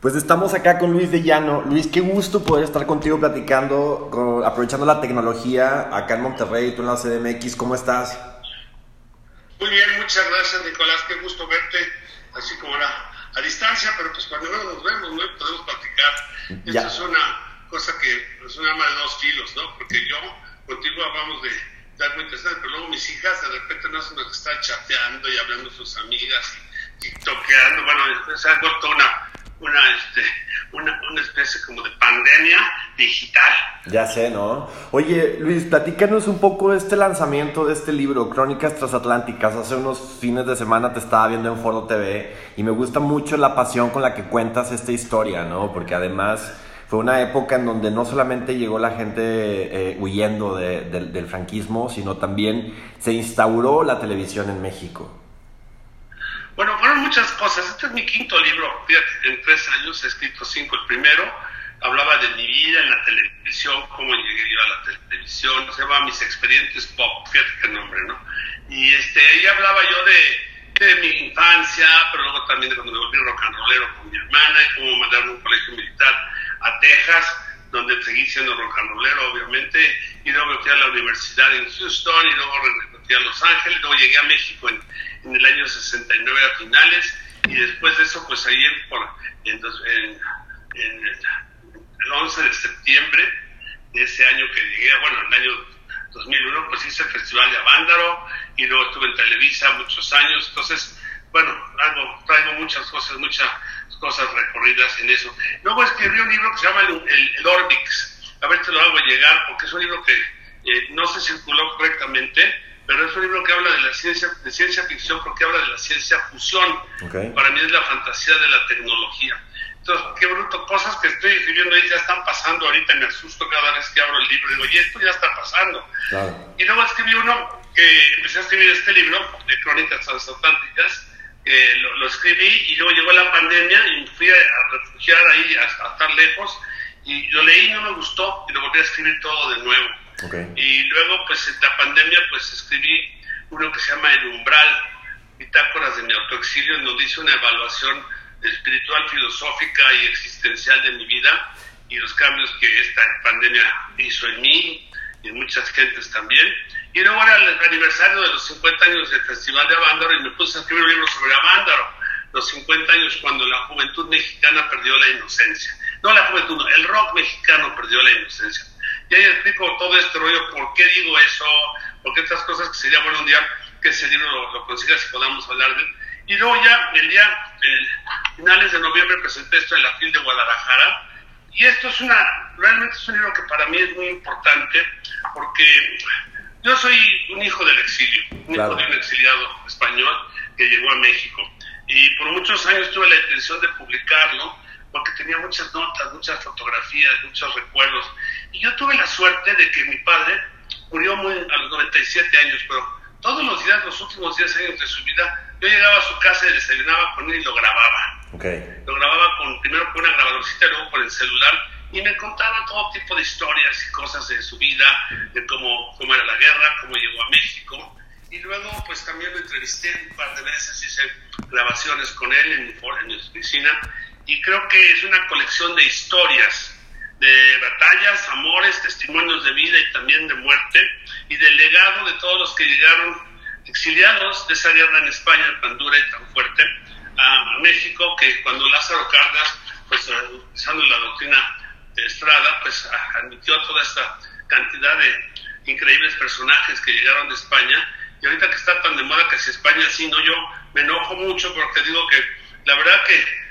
Pues estamos acá con Luis de Llano. Luis, qué gusto poder estar contigo platicando, aprovechando la tecnología acá en Monterrey, tú en la CDMX. ¿Cómo estás? Muy bien, muchas gracias Nicolás, qué gusto verte, así como era a distancia, pero pues cuando nos vemos, ¿no? Podemos platicar. Esta es una cosa que es un arma de dos kilos, ¿no? Porque yo contigo hablamos de, de algo interesante, pero luego mis hijas de repente no se nos están chateando y hablando sus amigas y, y toqueando, bueno, es algo toda una una, este, una, una, especie como de pandemia digital. Ya sé, ¿no? Oye, Luis, platícanos un poco de este lanzamiento de este libro, Crónicas Transatlánticas. Hace unos fines de semana te estaba viendo en Foro TV y me gusta mucho la pasión con la que cuentas esta historia, ¿no? Porque además fue una época en donde no solamente llegó la gente eh, huyendo del franquismo, sino también se instauró la televisión en México. Bueno, fueron muchas cosas. Este es mi quinto libro. Fíjate, en tres años he escrito cinco. El primero hablaba de mi vida en la televisión, cómo llegué yo a la televisión. Se llama Mis Expedientes Pop. Fíjate qué nombre, ¿no? Y este, ahí hablaba yo de, mi infancia, pero luego también de cuando me volví rock and rollero con mi hermana y cómo mandaron a un colegio militar a Texas donde seguí siendo rock and rollero, obviamente, y luego me fui a la universidad en Houston, y luego me fui a Los Ángeles, luego llegué a México en en el año 69 a finales y después de eso pues ahí en, el 11 de septiembre de ese año que llegué, bueno, el año 2001 pues hice el Festival de Avándaro y luego estuve en Televisa muchos años, entonces bueno, traigo, traigo muchas cosas, muchas cosas recorridas en eso. Luego escribí un libro que se llama El, el, Orbix, a ver te lo hago llegar porque es un libro que eh, no se circuló correctamente, pero es un libro que habla de la ciencia, de ciencia ficción porque habla de la ciencia fusión. Para mí es la fantasía de la tecnología. Entonces, qué bruto, cosas que estoy escribiendo ahí ya están pasando ahorita y me asusto cada vez que abro el libro. Digo, y esto ya está pasando. Y luego escribí uno, que empecé a escribir este libro de Crónicas Transatlánticas, que lo, escribí y luego llegó la pandemia y fui a, refugiar ahí hasta a estar lejos y lo leí y no me gustó y lo volví a escribir todo de nuevo. Y luego, pues en la pandemia, pues escribí uno que se llama El Umbral, Bitácoras de mi autoexilio, en donde hice una evaluación espiritual, filosófica y existencial de mi vida y los cambios que esta pandemia hizo en mí y en muchas gentes también. Y luego era el aniversario de los 50 años del Festival de Avándaro y me puse a escribir un libro sobre Avándaro, los 50 años cuando la juventud mexicana perdió la inocencia. No la juventud, el rock mexicano perdió la inocencia. Y ahí explico todo este rollo, por qué digo eso, por qué estas cosas que sería bueno un día que ese libro lo, consigas y podamos hablar de él. Y luego ya, el día, el, finales de noviembre, presenté esto en la FIL de Guadalajara. Y esto es una, realmente es un libro que para mí es muy importante, porque yo soy un hijo del exilio, un hijo de un exiliado español que llegó a México. Y por muchos años tuve la intención de publicarlo, porque tenía muchas notas, muchas fotografías, muchos recuerdos. Y yo tuve la suerte de que mi padre murió muy, a los 97 años, pero todos los días, los últimos 10 años de su vida, yo llegaba a su casa y desayunaba con él y lo grababa. Lo grababa con, primero con una grabadorcita y luego con el celular y me contaba todo tipo de historias y cosas de su vida, de cómo, cómo era la guerra, cómo llegó a México. Y luego, pues también lo entrevisté un par de veces, hice grabaciones con él en mi, en mi oficina y creo que es una colección de historias, de batallas, amores, testimonios de vida y también de muerte, y del legado de todos los que llegaron exiliados de esa guerra en España tan dura y tan fuerte a, México, que cuando Lázaro Cárdenas, pues utilizando la doctrina de Estrada, pues admitió toda esta cantidad de increíbles personajes que llegaron de España, y ahorita que está tan de moda que si España sí, no, yo me enojo mucho porque digo que la verdad que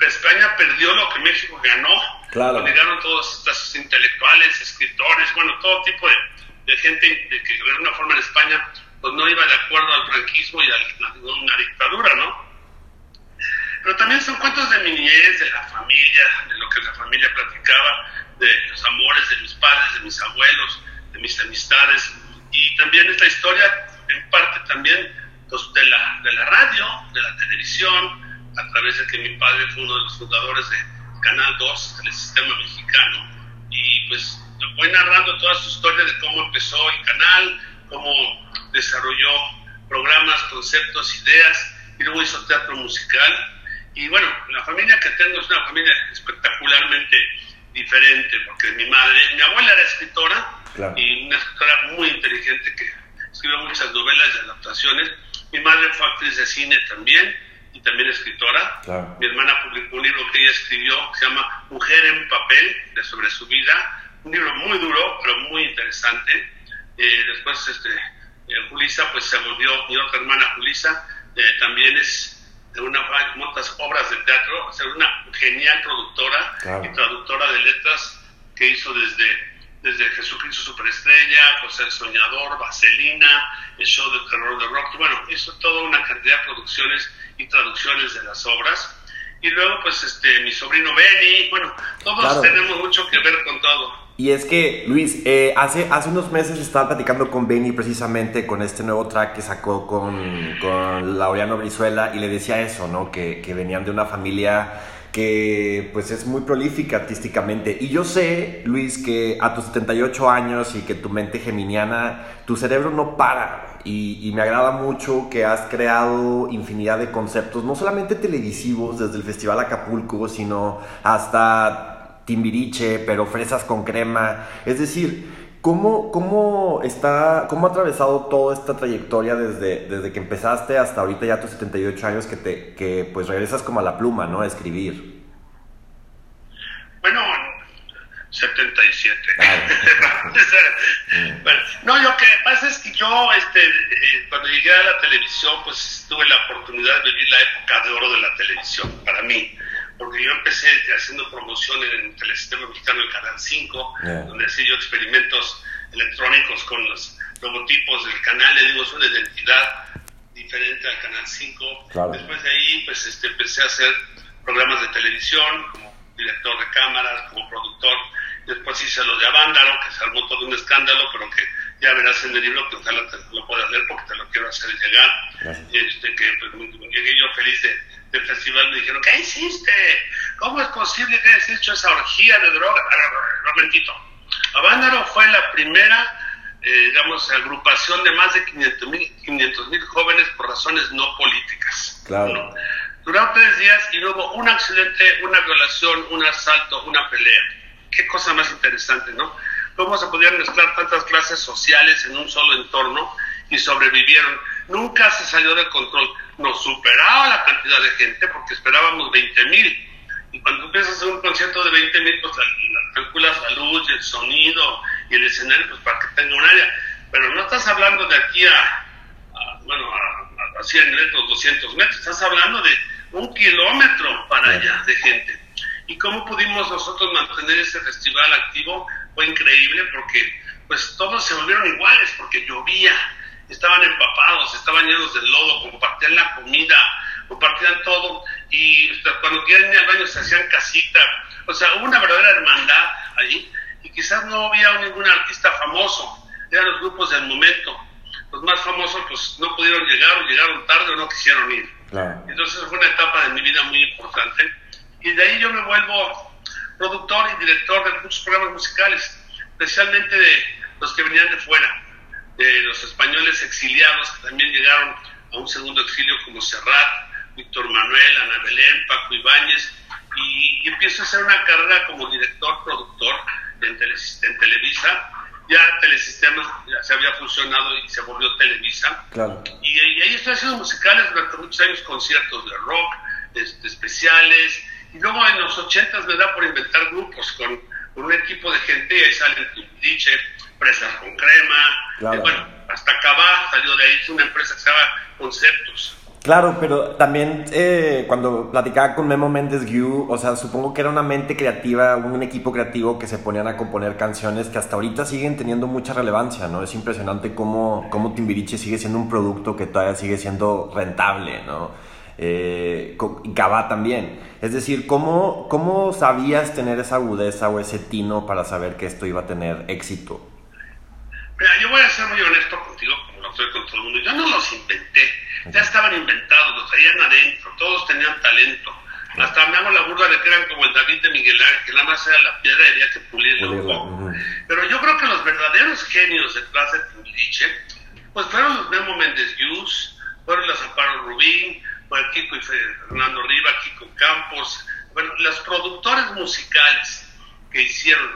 España perdió lo que México ganó. Claro. Llegaron todos estos intelectuales, escritores, bueno, todo tipo de, gente de que de alguna forma en España pues no iba de acuerdo al franquismo y a una dictadura, ¿no? Pero también son cuentos de mi niñez, de la familia, de lo que la familia platicaba, de los amores de mis padres, de mis abuelos, de mis amistades. Y también esta historia, en parte también, pues, de, la, de la radio, de la televisión, a través de que mi padre fue uno de los fundadores de Canal 2, del sistema mexicano, y pues voy narrando toda su historia de cómo empezó el canal, cómo desarrolló programas, conceptos, ideas, y luego hizo teatro musical. Y bueno, la familia que tengo es una familia espectacularmente diferente, porque mi madre, mi abuela era escritora y una escritora muy inteligente que escribió muchas novelas y adaptaciones. Mi madre fue actriz de cine también y también escritora. Mi hermana publicó un libro que ella escribió que se llama Mujer en papel, de sobre su vida. Un libro muy duro, pero muy interesante. Eh, después, este, eh, Julisa, pues se volvió, mi otra hermana Julisa, eh, también es de una muchas obras de teatro, o sea, una genial productora y traductora de letras que hizo desde desde Jesucristo Superestrella, José el Soñador, Vaselina, el show de terror de rock, bueno, hizo toda una cantidad de producciones y traducciones de las obras. Y luego, pues, este, mi sobrino Benny, bueno, todos tenemos mucho que ver con todo. Y es que, Luis, eh, hace, hace unos meses estaba platicando con Benny precisamente con este nuevo track que sacó con, con Laureano Brizuela y le decía eso, ¿no? Que, que venían de una familia que pues es muy prolífica artísticamente. Y yo sé, Luis, que a tus 78 años y que tu mente geminiana, tu cerebro no para. Y, me agrada mucho que has creado infinidad de conceptos, no solamente televisivos desde el Festival Acapulco, sino hasta Timbiriche, pero fresas con crema. Es decir, ¿Cómo, cómo, está, ¿Cómo ha atravesado toda esta trayectoria desde, desde que empezaste hasta ahorita ya tus 78 años que, te, que pues regresas como a la pluma, ¿no? A escribir. Bueno, 77. bueno, no, lo que pasa es que yo, este, eh, cuando llegué a la televisión, pues tuve la oportunidad de vivir la época de oro de la televisión, para mí porque yo empecé haciendo promoción en el Telesistema Mexicano del Canal 5, donde hacía yo experimentos electrónicos con los logotipos del canal, le dimos una identidad diferente al Canal 5. Después de ahí, pues este, empecé a hacer programas de televisión, como director de cámaras, como productor. Después hice lo de Avándaro, que se armó todo un escándalo, pero que ya verás en el libro que ojalá te lo puedas leer porque te lo quiero hacer llegar. Este, que pues, llegué yo feliz de del festival me dijeron, ¿qué hiciste? ¿Cómo es posible que hayas hecho esa orgía de droga? Momentito. Avándaro fue la primera, eh, digamos, agrupación de más de 500 mil jóvenes por razones no políticas. Claro. Duraron tres días y hubo un accidente, una violación, un asalto, una pelea. Qué cosa más interesante, ¿no? Cómo se podían mezclar tantas clases sociales en un solo entorno y sobrevivieron. Nunca se salió de control nos superaba la cantidad de gente porque esperábamos 20 mil. Y cuando empiezas a hacer un concierto de 20 mil, pues calculas la luz, el sonido y el escenario pues, para que tenga un área. Pero no estás hablando de aquí a, bueno, a, 100 metros, 200 metros, estás hablando de un kilómetro para allá de gente. Y cómo pudimos nosotros mantener ese festival activo fue increíble porque pues todos se volvieron iguales porque llovía, estaban empapados, estaban llenos de lodo, compartían la comida, compartían todo y cuando querían ir al baño se hacían casita. O sea, hubo una verdadera hermandad ahí y quizás no había ningún artista famoso, eran los grupos del momento. Los más famosos pues no pudieron llegar o llegaron tarde o no quisieron ir. Entonces fue una etapa de mi vida muy importante y de ahí yo me vuelvo productor y director de muchos programas musicales, especialmente de los que venían de fuera de los españoles exiliados que también llegaron a un segundo exilio como Serrat, Víctor Manuel, Ana Belén, Paco Ibáñez, y, empiezo a hacer una carrera como director, productor en, Televisa. Ya Telesistema ya se había funcionado y se volvió Televisa. Y, ahí estoy haciendo musicales durante muchos años, conciertos de rock, este, especiales. Y luego en los ochentas me da por inventar grupos con, un equipo de gente, y ahí salen Timbiriche, Presas con Crema, eh, bueno, hasta Cabá salió de ahí, es una empresa que se llama Conceptos. Claro, pero también eh, cuando platicaba con Memo Méndez Guiú, o sea, supongo que era una mente creativa, un equipo creativo que se ponían a componer canciones que hasta ahorita siguen teniendo mucha relevancia, ¿no? Es impresionante cómo, cómo Timbiriche sigue siendo un producto que todavía sigue siendo rentable, ¿no? Eh, Gabá también. Es decir, ¿cómo, ¿cómo sabías tener esa agudeza o ese tino para saber que esto iba a tener éxito? Mira, yo voy a ser muy honesto contigo, como lo estoy con todo el mundo. Yo no los inventé, ya estaban inventados, los traían adentro, todos tenían talento. Hasta me hago la burla de que eran como el David de Miguel Ángel, que nada más era la piedra y había que pulirla un poco. Pero yo creo que los verdaderos genios detrás de Timbiriche, pues fueron los Memo Méndez Yus, fueron los Amparo Rubín, bueno, Kiko y Fernando Riva, Kiko Campos, bueno, los productores musicales que hicieron,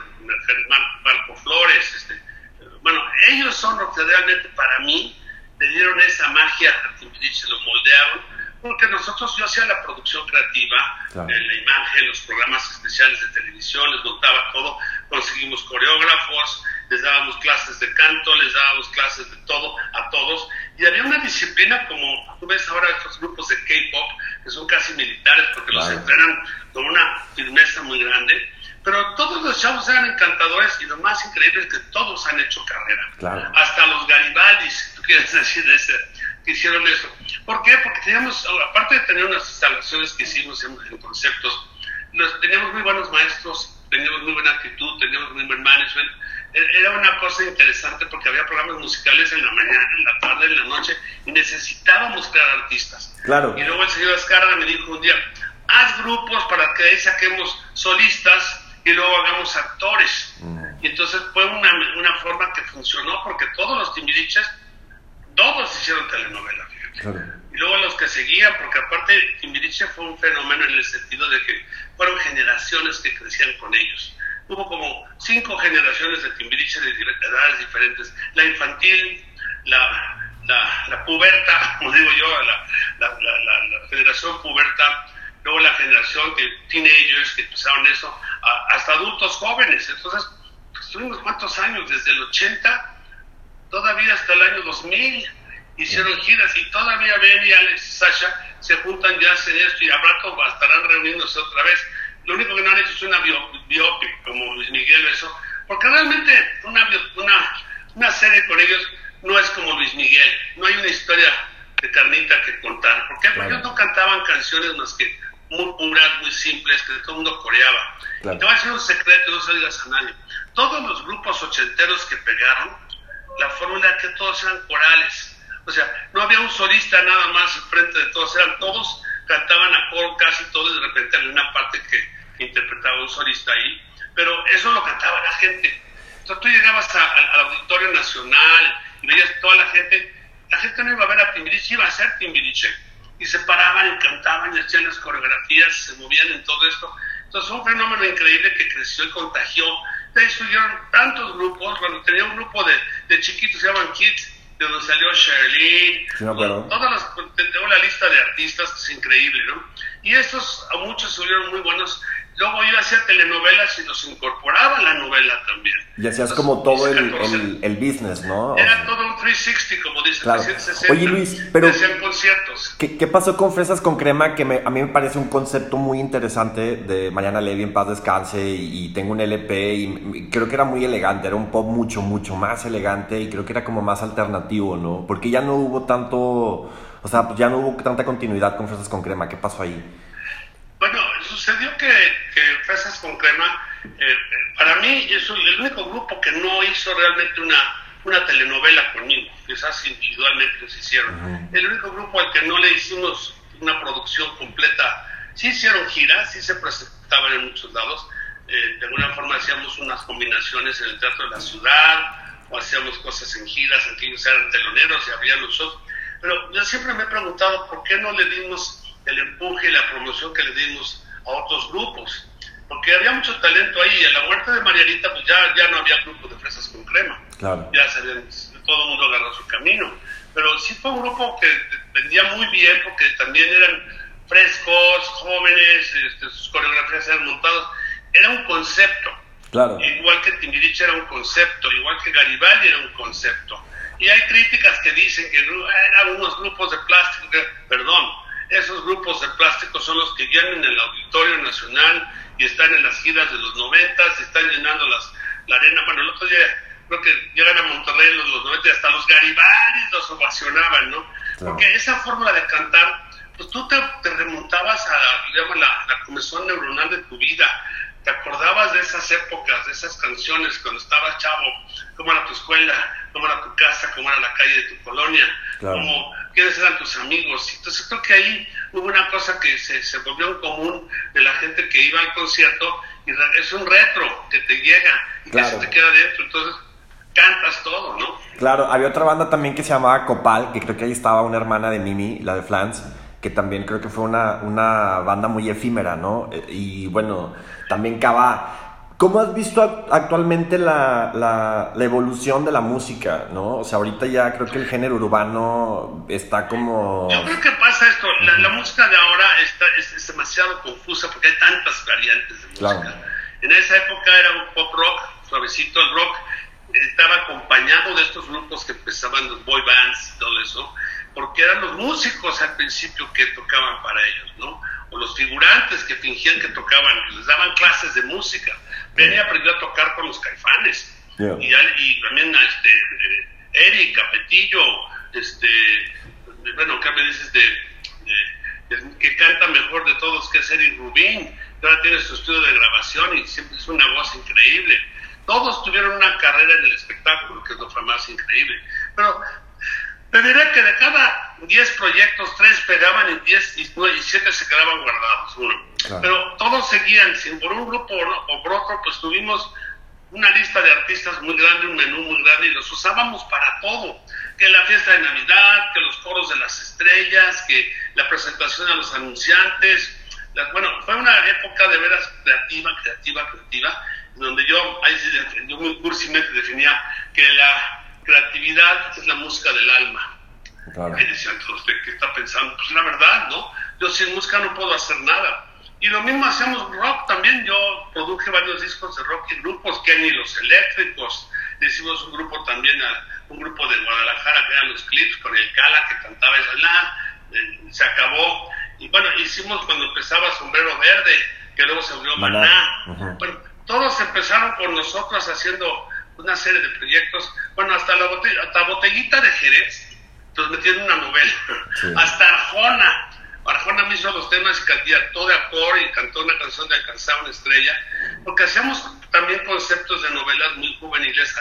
Marco Flores, este, bueno, ellos son los que realmente para mí le dieron esa magia a Timbiriche, lo moldearon, porque nosotros, yo hacía la producción creativa, en la imagen, los programas especiales de televisión, les montaba todo, conseguimos coreógrafos, les dábamos clases de canto, les dábamos clases de todo a todos, y había una disciplina como tú ves ahora estos grupos de K-pop, que son casi militares porque los entrenan con una firmeza muy grande, pero todos los chavos eran encantadores y lo más increíble es que todos han hecho carrera. Hasta los Garibaldis, tú quieres decir, ese, que hicieron eso. ¿Por qué? Porque teníamos, aparte de tener unas instalaciones que hicimos en, conceptos, teníamos muy buenos maestros, teníamos muy buena actitud, teníamos muy buen management. E, era una cosa interesante porque había programas musicales en la mañana, en la tarde, en la noche, y necesitábamos crear artistas. Claro. Y luego el señor Escarra me dijo un día, haz grupos para que ahí saquemos solistas y luego hagamos actores. Mm. Y entonces fue una, una, forma que funcionó porque todos los timbiriches, todos hicieron telenovela. Y luego los que seguían, porque aparte Timbiriche fue un fenómeno en el sentido de que fueron generaciones que crecían con ellos. Hubo como cinco generaciones de Timbiriche de edades diferentes. La infantil, la, la, la puberta, como digo yo, la, la, la generación puberta, luego la generación de teenagers que empezaron eso, hasta adultos jóvenes. Entonces, estuvimos cuántos años, desde el 80, todavía hasta el año 2000, hicieron giras y todavía Ben y Alex y Sasha se juntan ya hacen esto y a rato estarán reuniéndose otra vez. Lo único que no han hecho es una biopic como Luis Miguel eso, porque realmente una, una, una serie con ellos no es como Luis Miguel, no hay una historia de carnita que contar. ¿Por qué? Porque ellos no cantaban canciones más que muy puras, muy simples, que todo el mundo coreaba. Te voy a decir un secreto, no se digas a nadie. Todos los grupos ochenteros que pegaron, la fórmula era que todos eran corales. O sea, no había un solista nada más frente de todos, eran todos, cantaban a coro casi todos, y de repente había una parte que, interpretaba un solista ahí, pero eso lo cantaba la gente. Entonces tú llegabas al Auditorio Nacional y veías toda la gente, la gente no iba a ver a Timbiriche, iba a ser Timbiriche y se paraban y cantaban y hacían las coreografías, se movían en todo esto. Entonces fue un fenómeno increíble que creció y contagió. De ahí surgieron tantos grupos, cuando tenía un grupo de, de chiquitos, se llaman Kids, de donde salió Sherlyn, todas las, tengo la lista de artistas que es increíble, ¿no? Y estos, a muchos subieron muy buenos Luego yo hacía telenovelas y los incorporaba a la novela también. Y hacías como todo el, el, business, ¿no? Era todo un 360, como dice claro. 360. Oye Luis, pero... Hacían conciertos. ¿qué, ¿qué, pasó con Fresas con Crema? Que me, a mí me parece un concepto muy interesante de Mariana Levy en paz descanse y, tengo un LP y, creo que era muy elegante, era un pop mucho, mucho más elegante y creo que era como más alternativo, ¿no? Porque ya no hubo tanto, o sea, ya no hubo tanta continuidad con Fresas con Crema. ¿Qué pasó ahí? Bueno, sucedió que, con Crema, eh, eh, para mí es el único grupo que no hizo realmente una, una telenovela conmigo, quizás individualmente los hicieron. El único grupo al que no le hicimos una producción completa, sí hicieron giras, sí se presentaban en muchos lados, eh, de alguna forma hacíamos unas combinaciones en el Teatro de la Ciudad, o hacíamos cosas en giras, en que ellos eran teloneros y abrían los shows. Pero yo siempre me he preguntado por qué no le dimos el empuje y la promoción que le dimos a otros grupos. Porque había mucho talento ahí. Y a la muerte de Marianita, pues ya, ya no había grupo de fresas con crema. Ya se todo el mundo agarró su camino. Pero sí fue un grupo que vendía muy bien porque también eran frescos, jóvenes, este, sus coreografías eran montadas. Era un concepto. Claro. Igual que Timbiriche era un concepto, igual que Garibaldi era un concepto. Y hay críticas que dicen que eran unos grupos de plástico, perdón, esos grupos de plástico son los que llenan el Auditorio Nacional y están en las giras de los noventas, están llenando las, la arena. Bueno, el otro día creo que llegan a Monterrey en los, los 90 hasta los Garibaldis los ovacionaban, ¿no? Porque esa fórmula de cantar, pues tú te, remontabas a la, la comezón neuronal de tu vida te acordabas de esas épocas, de esas canciones cuando estabas chavo, cómo era tu escuela, cómo era tu casa, cómo era la calle de tu colonia, cómo, quiénes eran tus amigos. Entonces creo que ahí hubo una cosa que se, se volvió en común de la gente que iba al concierto y es un retro que te llega y que se te queda dentro. Entonces cantas todo, ¿no? Claro, había otra banda también que se llamaba Copal, que creo que ahí estaba una hermana de Mimi, la de Flans que también creo que fue una, una banda muy efímera, ¿no? Eh, y bueno, también Cava. ¿Cómo has visto actualmente la, la, la, evolución de la música, no? O sea, ahorita ya creo que el género urbano está como... Yo creo que pasa esto, la, la música de ahora está, es, demasiado confusa porque hay tantas variantes de música. En esa época era un pop rock, suavecito el rock, estaba acompañado de estos grupos que empezaban los boy bands y todo eso, porque eran los músicos al principio que tocaban para ellos, ¿no? O los figurantes que fingían que tocaban, les daban clases de música. Benny aprendió a tocar con los caifanes. Y, y, también este, Eric, Capetillo, este, bueno, ¿qué me dices de, que canta mejor de todos, que es Eric Rubin? ahora tiene su estudio de grabación y siempre es una voz increíble. Todos tuvieron una carrera en el espectáculo, que es lo más increíble. Pero te diré que de cada 10 proyectos, 3 pegaban y 10 y 7 se quedaban guardados. Uno. Pero todos seguían, si por un grupo o por otro, pues tuvimos una lista de artistas muy grande, un menú muy grande y los usábamos para todo. Que la fiesta de Navidad, que los coros de las estrellas, que la presentación a los anunciantes. bueno, fue una época de veras creativa, creativa, creativa donde yo, ahí yo muy cursimente definía que la creatividad es la música del alma. Claro. Ahí decían todos, ¿qué está pensando? Pues la verdad, ¿no? Yo sin música no puedo hacer nada. Y lo mismo hacemos rock también. Yo produje varios discos de rock y grupos, Kenny Los Eléctricos. Hicimos un grupo también, un grupo de Guadalajara que eran los clips con el Cala que cantaba esa. Eh, se acabó. Y bueno, hicimos cuando empezaba Sombrero Verde, que luego se unió Maná. Bueno, todos empezaron con nosotros haciendo una serie de proyectos, bueno, hasta la botella, hasta botellita de Jerez, nos metieron una novela, hasta Arjona, Arjona me hizo los temas y cantó de acor y cantó una canción de Alcanzar una estrella, porque hacíamos también conceptos de novelas muy juveniles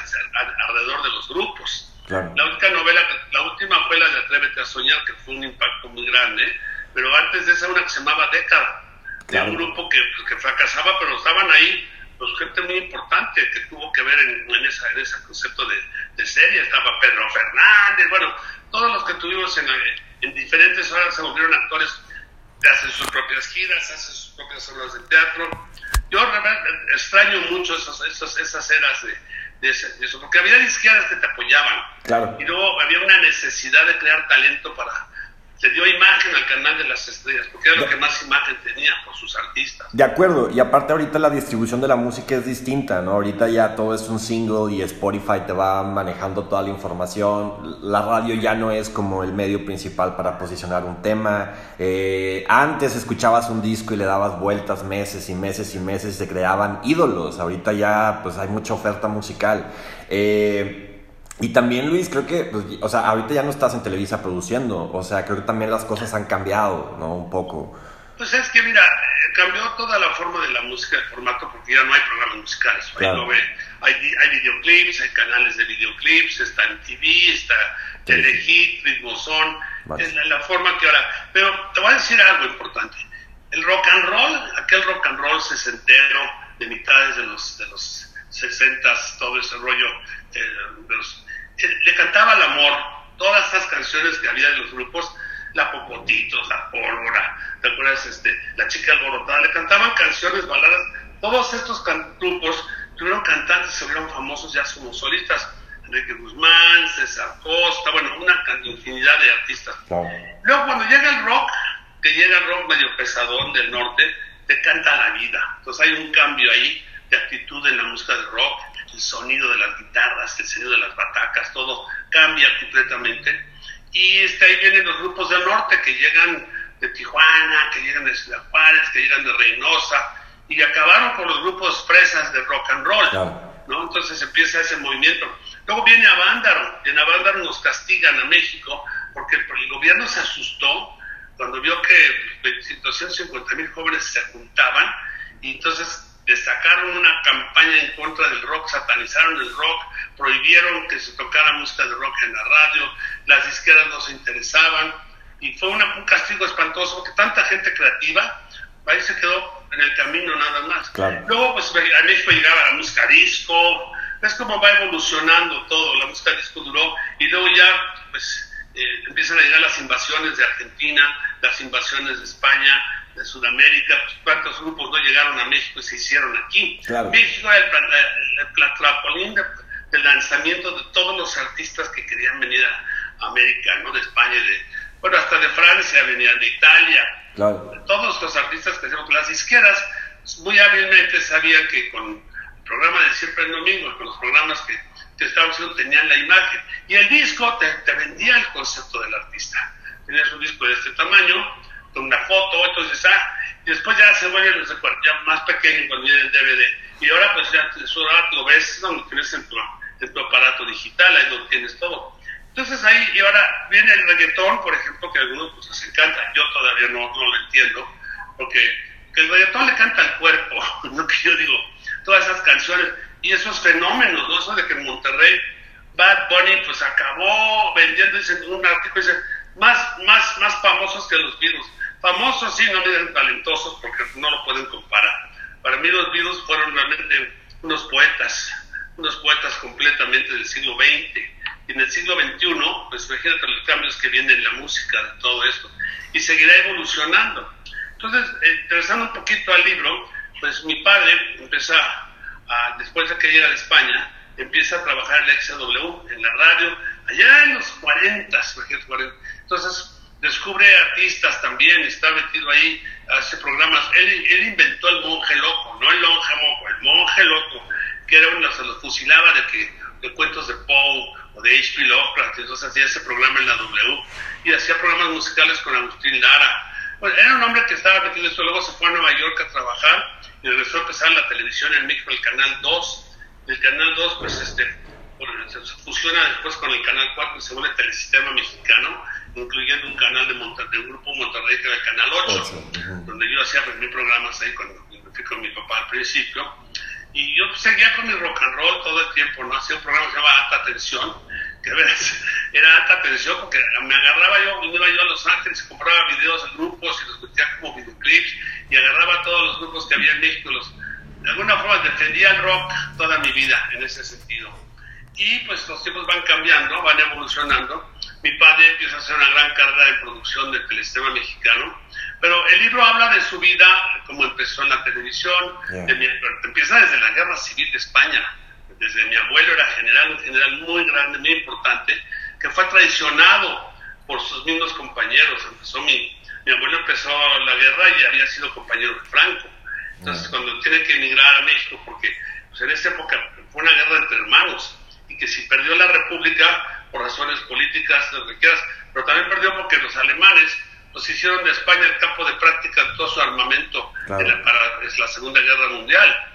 alrededor de los grupos. La única novela, la última fue la de Atrévete a Soñar, que fue un impacto muy grande, pero antes de esa una que se llamaba Década, de un grupo que, que fracasaba, pero estaban ahí pues gente muy importante que tuvo que ver en, en, esa, en ese concepto de, de, serie. Estaba Pedro Fernández, bueno, todos los que tuvimos en, en diferentes horas se volvieron actores, hacen sus propias giras, hacen sus propias obras de teatro. Yo extraño mucho esas, esas, esas eras de, de, eso, porque había izquierdas que te apoyaban. Claro. Y luego había una necesidad de crear talento para se dio imagen al canal de las estrellas, porque era lo que más imagen tenía por sus artistas. De acuerdo, y aparte ahorita la distribución de la música es distinta, ¿no? Ahorita ya todo es un single y Spotify te va manejando toda la información, la radio ya no es como el medio principal para posicionar un tema, eh, antes escuchabas un disco y le dabas vueltas meses y meses y meses y se creaban ídolos, ahorita ya pues hay mucha oferta musical. Eh, y también, Luis, creo que, pues, o sea, ahorita ya no estás en Televisa produciendo, o sea, creo que también las cosas han cambiado, ¿no? Un poco. Pues es que, mira, eh, cambió toda la forma de la música, el formato, porque ya no hay programas musicales. Claro. Hay, hay, videoclips, hay canales de videoclips, está en TV, está Telehit, Ritmozón, es la, la, forma que ahora... Pero te voy a decir algo importante. El rock and roll, aquel rock and roll sesentero de mitades de los, de los sesentas, todo ese rollo de los le cantaba el amor, todas esas canciones que había de los grupos, La Popotitos, La Pólvora, ¿te acuerdas? Este, la Chica Alborotada, le cantaban canciones, baladas, todos estos grupos tuvieron cantantes, se vieron famosos ya como solistas, Enrique Guzmán, César Costa, bueno, una infinidad de artistas. Luego cuando llega el rock, que llega el rock medio pesadón del norte, te canta la vida. Entonces hay un cambio ahí de actitud en la música del rock el sonido de las guitarras, el sonido de las batacas, todo cambia completamente. Y este, ahí vienen los grupos del norte que llegan de Tijuana, que llegan de Ciudad Juárez, que llegan de Reynosa, y acabaron con los grupos fresas de rock and roll. ¿no? Entonces empieza ese movimiento. Luego viene Avándaro, y en Avándaro nos castigan a México porque el, gobierno se asustó cuando vio que 250 mil jóvenes se juntaban y entonces destacaron una campaña en contra del rock, satanizaron el rock, prohibieron que se tocara música de rock en la radio, las izquierdas no se interesaban y fue una, un castigo espantoso porque tanta gente creativa ahí se quedó en el camino nada más. Luego pues a México llegaba la música disco, es como va evolucionando todo, la música disco duró y luego ya pues eh, empiezan a llegar las invasiones de Argentina, las invasiones de España, de Sudamérica, pues, cuántos grupos no llegaron a México y se hicieron aquí. México era el, trampolín de, lanzamiento de todos los artistas que querían venir a América, ¿no? De España, de, bueno, hasta de Francia, venían de Italia. Todos los artistas que hacían las izquierdas muy hábilmente sabían que con el programa de Siempre el Domingo, con los programas que te estaban haciendo, tenían la imagen. Y el disco te, te vendía el concepto del artista. Tenías un disco de este tamaño, con una foto, entonces, ah, y después ya se vuelve ya más pequeño cuando viene el DVD. Y ahora pues ya ahora lo ves, no, lo tienes en tu, aparato digital, ahí lo tienes todo. Entonces ahí, y ahora viene el reggaetón, por ejemplo, que a algunos pues les encanta, yo todavía no, no lo entiendo, porque el reggaetón le canta al cuerpo, lo que yo digo, todas esas canciones y esos fenómenos, ¿no? Eso de que en Monterrey Bad Bunny pues acabó vendiendo, dice un artículo, dice, más, más, más famosos que los virus. Famosos sí, no me talentosos porque no lo pueden comparar. Para mí los virus fueron realmente unos poetas, unos poetas completamente del siglo XX. Y en el siglo XXI, pues imagínate los cambios que vienen en la música, de todo esto. Y seguirá evolucionando. Entonces, interesando un poquito al libro, pues mi padre empieza, a, después de que llega de España, empieza a trabajar en la XW, en la radio, allá en los 40, entonces descubre artistas también, está metido ahí, hace programas. Él, él inventó el monje loco, no el monje moco, el monje loco, que era uno, se lo fusilaba de que de cuentos de Poe o de H.P. Lovecraft, entonces hacía ese programa en la W y hacía programas musicales con Agustín Lara. Bueno, era un hombre que estaba metido en esto, luego se fue a Nueva York a trabajar y regresó a empezar la televisión en México, el Canal 2. El Canal 2, pues este, se fusiona después con el Canal 4 y se vuelve Telesistema Mexicano incluyendo un canal de, Monterrey, de Grupo Monterrey que era el Canal 8, donde yo hacía pues, mis programas ahí cuando me fui con mi papá al principio. Y yo seguía con mi rock and roll todo el tiempo, ¿no? Hacía un programa que se llamaba Alta Tensión, que era alta tensión porque me agarraba yo, me iba yo a Los Ángeles y compraba videos de grupos y los metía como videoclips y agarraba todos los grupos que había en México. Los, de alguna forma defendía el rock toda mi vida en ese sentido. Y pues los tiempos van cambiando, van evolucionando mi padre empieza a hacer una gran carrera de producción del telesistema mexicano, pero el libro habla de su vida, como empezó en la televisión, empieza desde la guerra civil de España, desde mi abuelo era general, un general muy grande, muy importante, que fue traicionado por sus mismos compañeros. Empezó mi, mi abuelo empezó la guerra y había sido compañero de Franco. Entonces, cuando tiene que emigrar a México, porque pues, en esa época fue una guerra entre hermanos, y que si perdió la República, por razones políticas, lo que quieras, pero también perdió porque los alemanes pues hicieron de España el campo de práctica de todo su armamento para la Segunda Guerra Mundial.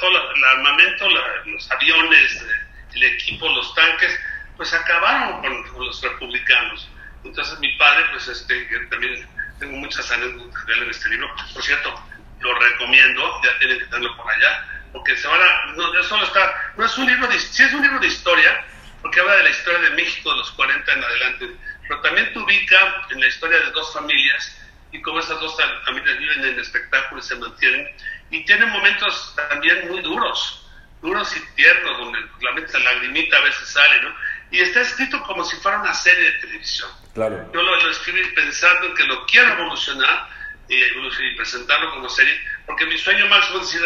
todo el armamento, los aviones, el equipo, los tanques, pues acabaron con, los republicanos. Entonces mi padre, pues este, también tengo muchas anécdotas de él en este libro. Por cierto, lo recomiendo, ya tienen que tenerlo por allá, porque se van a, no, solo está, no es un libro de, sí es un libro de historia, porque habla de la historia de México de los 40 en adelante, pero también te ubica en la historia de dos familias y cómo esas dos familias viven en espectáculo y se mantienen. Y tiene momentos también muy duros, duros y tiernos, donde la, lagrimita a veces sale, ¿no? Y está escrito como si fuera una serie de televisión. Claro. Yo lo, escribí pensando en que lo quiero evolucionar y, y, presentarlo como serie, porque mi sueño máximo es decir,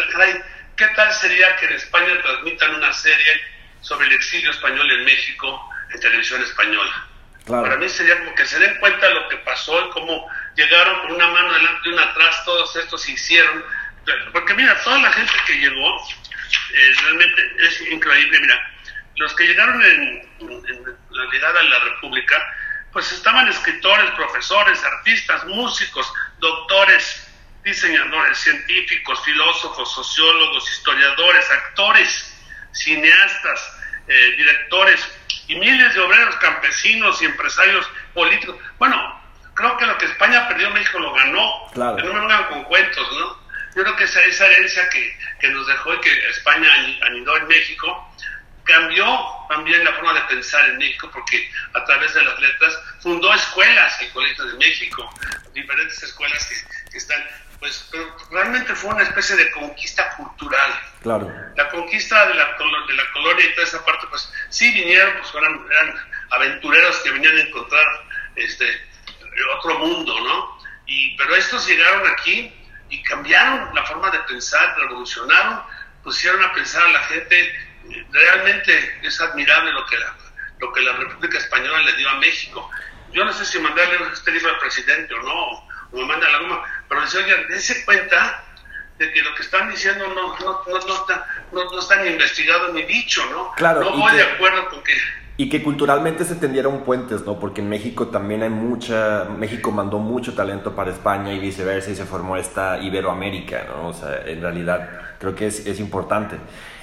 ¿qué tal sería que en España transmitan una serie sobre el exilio español en México en televisión española. Para mí sería como que se den cuenta de lo que pasó y cómo llegaron con una mano adelante y una atrás, todos estos se hicieron. Porque mira, toda la gente que llegó, eh, realmente es increíble. Mira, los que llegaron en, la llegada a la República, pues estaban escritores, profesores, artistas, músicos, doctores, diseñadores, científicos, filósofos, sociólogos, historiadores, actores cineastas, eh, directores y miles de obreros campesinos y empresarios políticos. Bueno, creo que lo que España perdió, México lo ganó. Claro. no me vengan con cuentos, ¿no? Yo creo que esa, esa herencia que, que, nos dejó y que España anidó en México cambió también la forma de pensar en México porque a través de las letras fundó escuelas, el Colegio de México, diferentes escuelas que, que están pues realmente fue una especie de conquista cultural. Claro. La conquista de la, de la colonia y toda esa parte, pues sí vinieron, pues eran, aventureros que venían a encontrar este, otro mundo, ¿no? Y, pero estos llegaron aquí y cambiaron la forma de pensar, revolucionaron, pusieron a pensar a la gente, realmente es admirable lo que la, lo que la República Española le dio a México. Yo no sé si mandarle este libro al presidente o no, o me manda la goma, pero les oigan, dense cuenta de que lo que están diciendo no, no, no, no, está, no, está ni investigado ni dicho, ¿no? Claro, no voy de acuerdo con que... Y que culturalmente se tendieron puentes, ¿no? Porque en México también hay mucha... México mandó mucho talento para España y viceversa y se formó esta Iberoamérica, ¿no? O sea, en realidad creo que es, es importante.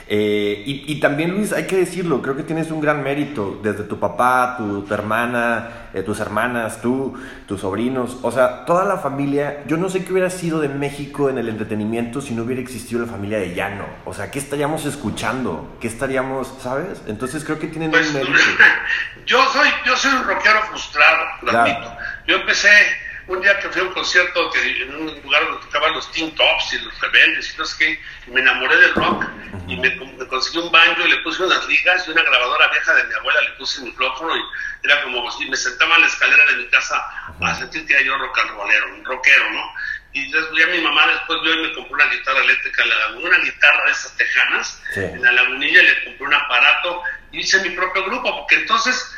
Eh, y, también, Luis, hay que decirlo, creo que tienes un gran mérito, desde tu papá, tu, hermana, eh, tus hermanas, tú, tus sobrinos, o sea, toda la familia, yo no sé qué hubiera sido de México en el entretenimiento si no hubiera existido la familia de Llano, o sea, ¿qué estaríamos escuchando? ¿Qué estaríamos, sabes? Entonces creo que tienen pues, un mérito. Yo soy, yo soy un rockero frustrado, lo admito. Yo empecé un día que fui a un concierto que, en un lugar donde tocaban los Teen Tops y los Rebeldes y no sé qué, y me enamoré del rock y me, conseguí un banjo y le puse unas ligas y una grabadora vieja de mi abuela le puse mi micrófono y era como si me sentaba en la escalera de mi casa a sentir que era yo rock and rollero, un rockero, ¿no? Y ya mi mamá después yo y me compró una guitarra eléctrica en la laguna, una guitarra de esas tejanas, en la lagunilla le compré un aparato y hice mi propio grupo, porque entonces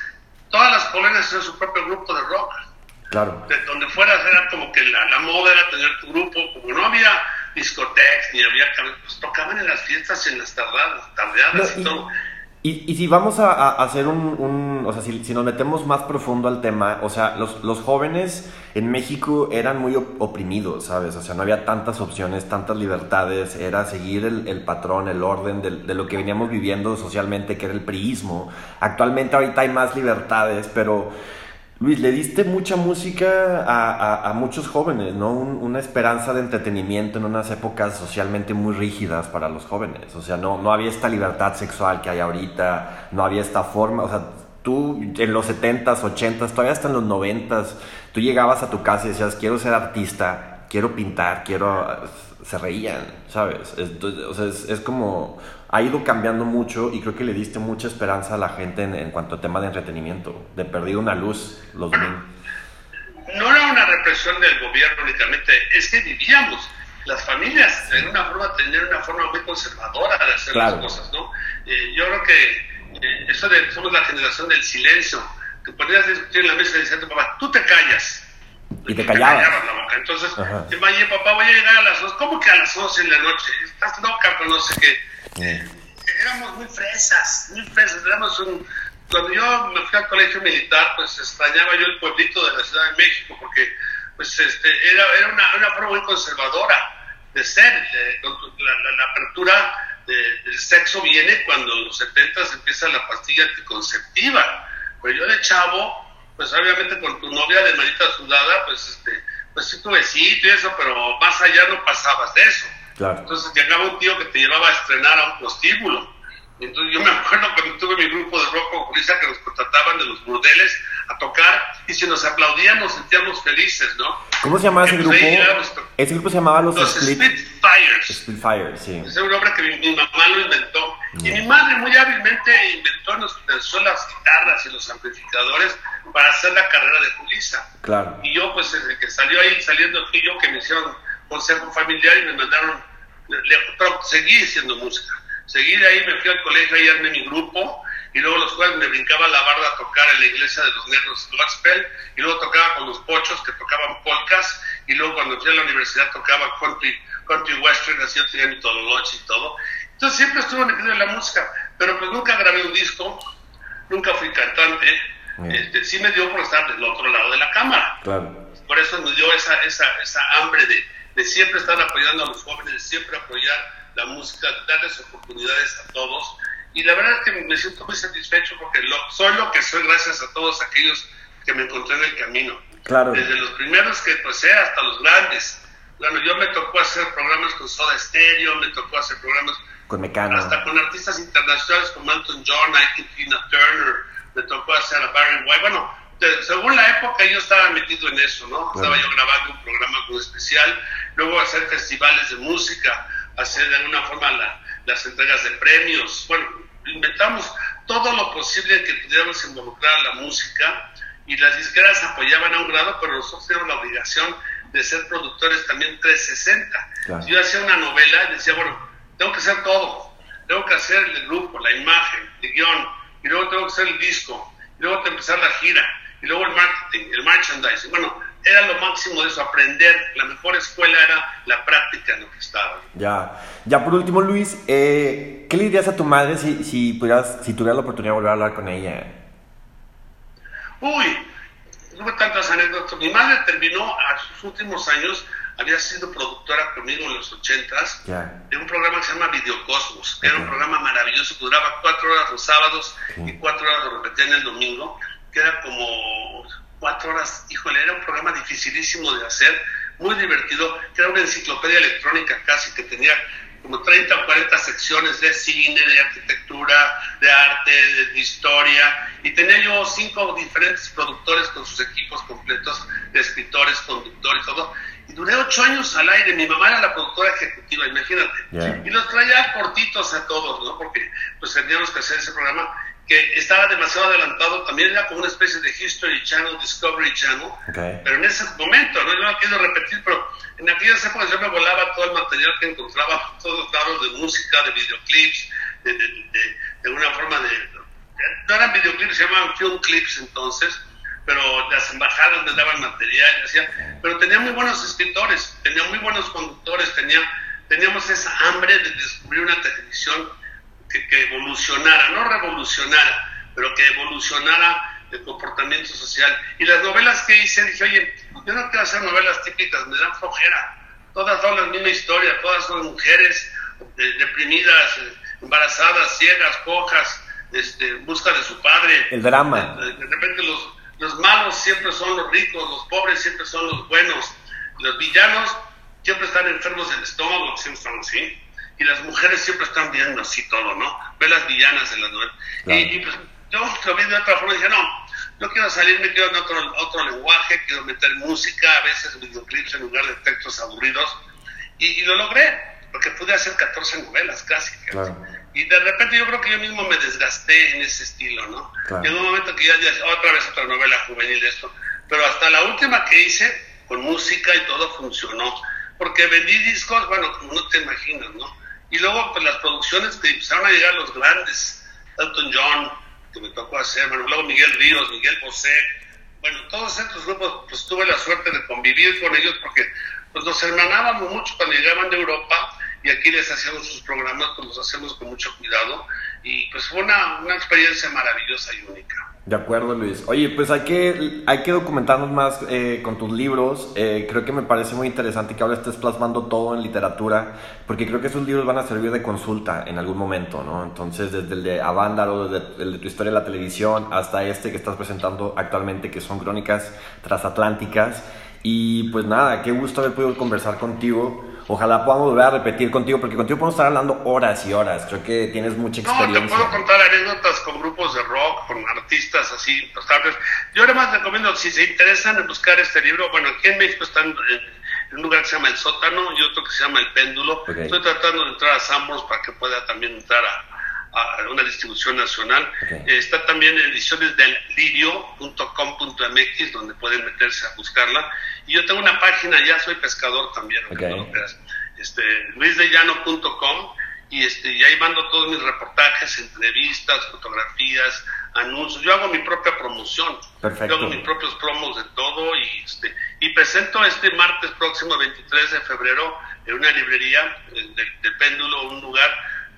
todas las colonias hacían su propio grupo de rock. Claro. De donde fueras era como que la, la moda era tener tu grupo, como no había discotecas ni había pues tocaban en las fiestas en las tardadas, tardeadas y, todo. Y, si vamos a, hacer un, o sea, si, si, nos metemos más profundo al tema, o sea, los, los jóvenes en México eran muy oprimidos, ¿sabes? O sea, no había tantas opciones, tantas libertades, era seguir el, el patrón, el orden de, de, lo que veníamos viviendo socialmente, que era el priismo. Actualmente ahorita hay más libertades, pero Luis, le diste mucha música a, muchos jóvenes, ¿no? una esperanza de entretenimiento en unas épocas socialmente muy rígidas para los jóvenes. O sea, no, no había esta libertad sexual que hay ahorita, no había esta forma. O sea, tú en los 70s, 80s, todavía hasta en los 90s, tú llegabas a tu casa y decías, quiero ser artista, quiero pintar, quiero... Se reían, ¿sabes? o sea, es como ha ido cambiando mucho y creo que le diste mucha esperanza a la gente en, cuanto a tema de entretenimiento, de perder una luz los domingos. No era una represión del gobierno únicamente, es que vivíamos. Las familias, en una forma, tenían una forma muy conservadora de hacer las cosas, ¿no? Eh, yo creo que eh, eso de somos la generación del silencio, que podías discutir en la mesa y tu papá, tú te callas. Y te callabas. la boca. Entonces, papá, voy a llegar a las dos. ¿Cómo que a las 11 en la noche? Estás loca, pero no sé qué éramos muy fresas, muy fresas. un, cuando yo me fui al colegio militar, pues extrañaba yo el pueblito de la Ciudad de México, porque pues este, era, era una, una forma muy conservadora de ser. la, apertura del sexo viene cuando en los 70 empieza la pastilla anticonceptiva. Pues yo de chavo, pues obviamente con tu novia de manita sudada, pues este, pues sí tu besito y eso, pero más allá no pasabas de eso. Entonces llegaba un tío que te llevaba a estrenar a un prostíbulo. Entonces yo me acuerdo cuando tuve mi grupo de rock con que nos contrataban de los burdeles a tocar y si nos aplaudían nos sentíamos felices, ¿no? ¿Cómo se llamaba ese grupo? Ese grupo se llamaba Los, los Spitfires. Spitfires, sí. Es un nombre que mi, mamá lo inventó. Y mi madre muy hábilmente inventó, nos pensó las guitarras y los amplificadores para hacer la carrera de Julissa. Claro. Y yo pues desde que salió ahí, saliendo aquí yo que me hicieron consejo familiar y me mandaron, pero seguí haciendo música. Seguí de ahí, me fui al colegio, ahí armé mi grupo, y luego los jueves me brincaba la barda a tocar en la iglesia de los negros gospel, y luego tocaba con los pochos que tocaban polcas, y luego cuando fui a la universidad tocaba country, country western, así yo tenía mi tololoche y todo. Entonces siempre estuve metido en la música, pero pues nunca grabé un disco, nunca fui cantante, este, sí me dio por estar del otro lado de la cámara. Claro. Por eso me dio esa, esa, esa hambre de, de siempre estar apoyando a los jóvenes, de siempre apoyar la música, darles oportunidades a todos. Y la verdad es que me siento muy satisfecho porque lo, soy lo que soy gracias a todos aquellos que me encontré en el camino. Claro. Desde los primeros que pasé hasta los grandes. Bueno, yo me tocó hacer programas con Soda Stereo, me tocó hacer programas con Mecano. Hasta con artistas internacionales como Anton John, Tina Turner, me tocó hacer a Barry White. Bueno, según la época yo estaba metido en eso, ¿no? Estaba yo grabando un programa muy especial, luego hacer festivales de música, hacer de alguna forma las entregas de premios, bueno, inventamos todo lo posible que pudiéramos involucrar a la música y las disqueras apoyaban a un grado, pero nosotros teníamos la obligación de ser productores también 360. yo hacía una novela y decía, bueno, tengo que hacer todo. Tengo que hacer el grupo, la imagen, el guion, y luego tengo que hacer el disco, y luego tengo que empezar la gira, y luego el marketing, el merchandising. Bueno, era lo máximo de eso, aprender. La mejor escuela era la práctica en lo que estaba. Ya, ya por último, Luis, eh, ¿qué le dirías a tu madre si, si, pudieras, si tuvieras la oportunidad de volver a hablar con ella? Uy, tuve tantas anécdotas. Mi madre terminó a sus últimos años, había sido productora conmigo en los ochentas, de un programa que se llama Videocosmos, era un programa maravilloso que duraba cuatro horas los sábados y cuatro horas lo repetía en el domingo, que era como cuatro horas, híjole, era un programa dificilísimo de hacer, muy divertido, que era una enciclopedia electrónica casi, que tenía como 30 o 40 secciones de cine, de arquitectura, de arte, de, historia, y tenía yo cinco diferentes productores con sus equipos completos, de escritores, conductores, todo, y duré ocho años al aire, mi mamá era la productora ejecutiva, imagínate, y los traía cortitos a todos, ¿no? Porque pues teníamos que hacer ese programa, que estaba demasiado adelantado, también era como una especie de History Channel, Discovery Channel, pero en ese momento, ¿no? no quiero repetir, pero en aquellas épocas yo me volaba todo el material que encontraba, todos lados de música, de videoclips, de, de, de, una forma de... No eran videoclips, se llamaban film clips entonces, pero las embajadas me daban material, decía, pero tenía muy buenos escritores, tenía muy buenos conductores, tenía, teníamos esa hambre de descubrir una televisión que, evolucionara, no revolucionara, pero que evolucionara el comportamiento social. Y las novelas que hice, dije, oye, yo no quiero hacer novelas típicas, me dan flojera. Todas son la misma historia, todas son mujeres deprimidas, embarazadas, ciegas, cojas, este, en busca de su padre. El drama. De, repente los, los malos siempre son los ricos, los pobres siempre son los buenos, los villanos siempre están enfermos del estómago, siempre están así y las mujeres siempre están viendo así todo, ¿no? Ve las villanas en las novelas. Y, pues yo lo vi de otra forma y dije, no, no quiero salirme, quiero en otro, otro lenguaje, quiero meter música, a veces videoclips en lugar de textos aburridos. Y, lo logré, porque pude hacer 14 novelas casi. Y de repente yo creo que yo mismo me desgasté en ese estilo, ¿no? Llegó un momento que ya, ya otra vez otra novela juvenil de esto. Pero hasta la última que hice, con música y todo funcionó. Porque vendí discos, bueno, como no te imaginas, ¿no? Y luego, pues las producciones que empezaron a llegar los grandes, Elton John, que me tocó hacer, bueno, luego Miguel Ríos, Miguel Bosé, bueno, todos estos grupos, pues tuve la suerte de convivir con ellos porque pues nos hermanábamos mucho cuando llegaban de Europa y aquí les hacíamos sus programas, pues los hacemos con mucho cuidado y pues fue una, una experiencia maravillosa y única. De acuerdo, Luis. Oye, pues hay que, hay que documentarnos más eh, con tus libros. Eh, creo que me parece muy interesante que ahora estés plasmando todo en literatura, porque creo que esos libros van a servir de consulta en algún momento, ¿no? Entonces, desde el de Avándaro, desde el de tu historia de la televisión, hasta este que estás presentando actualmente, que son crónicas transatlánticas. Y pues nada, qué gusto haber podido conversar contigo. Ojalá podamos volver a repetir contigo, porque contigo podemos estar hablando horas y horas. Creo que tienes mucha experiencia. No, te puedo contar anécdotas con grupos de rock, con artistas así, notables. Yo además recomiendo, si se interesan en buscar este libro, bueno, aquí en México están en un lugar que se llama El Sótano y otro que se llama El Péndulo. Estoy tratando de entrar a Sambors para que pueda también entrar a, a una distribución nacional. está también en ediciones del lirio.com.mx donde pueden meterse a buscarla. Y yo tengo una página, ya soy pescador también, este, luisdellano.com y, este, y ahí mando todos mis reportajes, entrevistas, fotografías, anuncios. Yo hago mi propia promoción. Yo hago mis propios promos de todo y, este, y presento este martes próximo, 23 de febrero, en una librería eh, de Péndulo, un lugar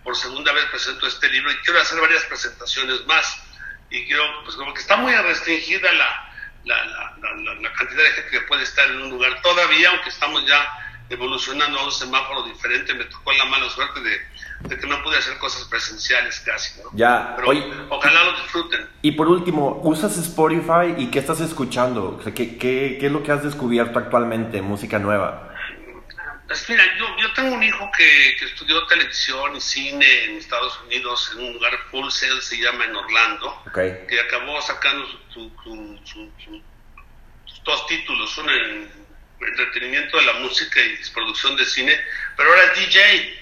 por segunda vez presento este libro y quiero hacer varias presentaciones más. Y quiero, pues como que está muy restringida la, la, la, la, cantidad de gente que puede estar en un lugar todavía, aunque estamos ya evolucionando a un semáforo diferente, me tocó la mala suerte de, de que no pude hacer cosas presenciales casi. ¿no? Ya, Pero ojalá lo disfruten. Y por último, ¿usas Spotify y qué estás escuchando? ¿qué, qué, ¿Qué es lo que has descubierto actualmente, música nueva? Pues mira, yo, yo tengo un hijo que, que, estudió televisión y cine en Estados Unidos, en un lugar Full Sail, se llama en Orlando, que acabó sacando sus dos títulos, uno en entretenimiento de la música y producción de cine, pero ahora es DJ,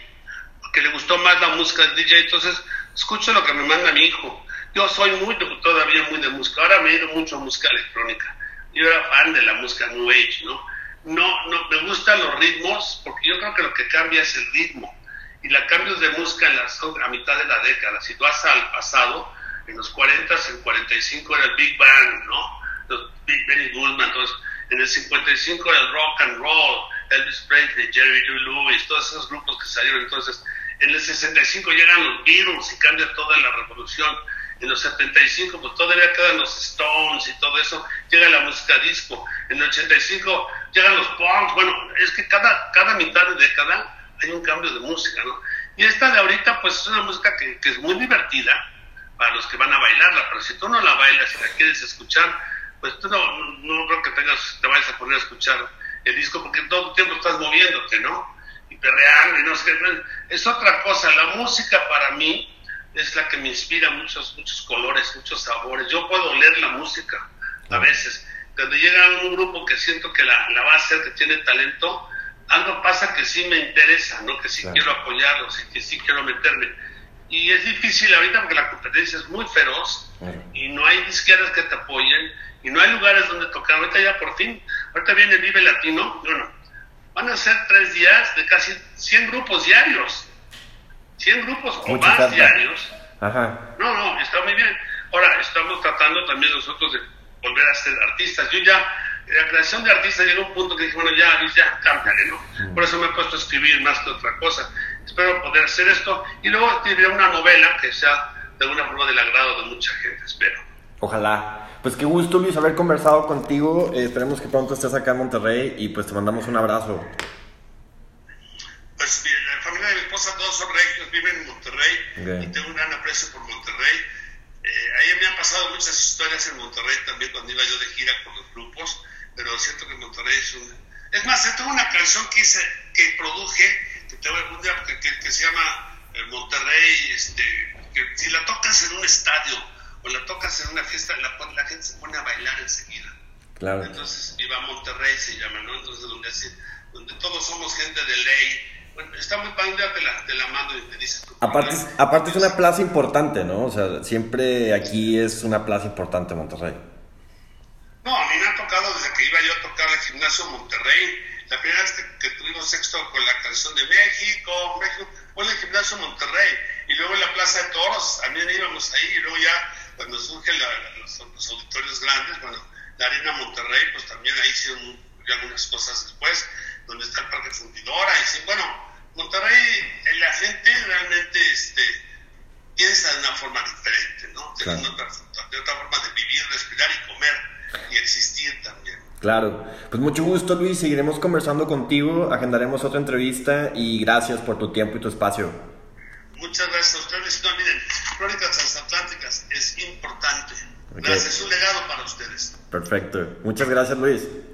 porque le gustó más la música del DJ, entonces escucho lo que me manda mi hijo. Yo soy muy, todavía muy de música. Ahora me he ido mucho a música electrónica. Yo era fan de la música New Age, ¿no? No, no, me gustan los ritmos, porque yo creo que lo que cambia es el ritmo. Y la cambios de música en las, a mitad de la década. Si vas al pasado, en los 40, en 45 era el Big Bang, ¿no? Los Big Benny Goodman, entonces, en el 55 era el rock and roll, Elvis Presley, Jerry Lee Lewis, todos esos grupos que salieron. Entonces, en el 65 llegan los Beatles y cambia toda la revolución. En los 75, pues todavía quedan los Stones y todo eso. Llega la música disco. En el 85 llegan los punks. Bueno, es que cada, cada mitad de década hay un cambio de música, ¿no? Y esta de ahorita, pues es una música que, que es muy divertida para los que van a bailarla, pero si tú no la bailas y la quieres escuchar, pues tú no, no creo que tengas, te vayas a poner a escuchar el disco porque todo el tiempo estás moviéndote, ¿no? Y perreando y no sé Es otra cosa, la música para mí es la que me inspira muchos, muchos colores, muchos sabores. Yo puedo oler la música a veces. Cuando llega un grupo que siento que la, la va a hacer, que tiene talento, algo pasa que sí me interesa, ¿no? Que sí quiero apoyarlos y que sí quiero meterme. Y es difícil ahorita porque la competencia es muy feroz y no hay izquierdas que te apoyen y no hay lugares donde tocar. Ahorita ya por fin, ahorita viene Vive Latino, bueno, van a ser tres días de casi 100 grupos diarios. 100 grupos o más diarios. Ajá. No, no, está muy bien. Ahora, estamos tratando también nosotros de volver a ser artistas. Yo ya, la creación de artistas llegó a un punto que dije, bueno, ya, ya, cámbiale, ¿no? Mm. Por eso me he puesto a escribir más que otra cosa. Espero poder hacer esto y luego escribir una novela que sea de alguna forma del agrado de mucha gente, espero. Ojalá. Pues qué gusto, Luis, haber conversado contigo. Eh, esperemos que pronto estés acá en Monterrey y pues te mandamos un abrazo. Pues la familia de mi esposa, todos son regios, viven en Monterrey y tengo un gran aprecio por Monterrey. Eh, ahí me han pasado muchas historias en Monterrey también cuando iba yo de gira con los grupos, pero siento que Monterrey es un... Es más, tengo una canción que hice, que produje, que, tengo un día, que, que, se llama eh, Monterrey, este, que si la tocas en un estadio, o la tocas en una fiesta, la, la gente se pone a bailar enseguida. Claro. Entonces, Viva Monterrey se llama, ¿no? Entonces, donde, donde todos somos gente de ley. Bueno, está muy padre, te la, la mando y te dices. Aparte, aparte es una plaza importante, ¿no? O sea, siempre aquí es una plaza importante Monterrey. No, a mí me ha tocado desde que iba yo a tocar al gimnasio Monterrey. La primera vez que, tuvimos sexto con la canción de México, México, fue en el gimnasio Monterrey. Y luego en la Plaza de Toros, también íbamos ahí. Y luego ya cuando surgen los, auditorios grandes, bueno, la Arena Monterrey, pues también ahí hicieron algunas cosas después, donde está el Parque Fundidora, y sí, bueno, Monterrey, la gente realmente este, piensa de una forma diferente, ¿no? Tiene otra, otra forma de vivir, respirar y comer y existir también. Claro, pues mucho gusto Luis, seguiremos conversando contigo, agendaremos otra entrevista y gracias por tu tiempo y tu espacio. Muchas gracias a ustedes. No olviden, Crónicas Transatlánticas es importante. Gracias, es un legado para ustedes. Perfecto. Muchas gracias, Luis.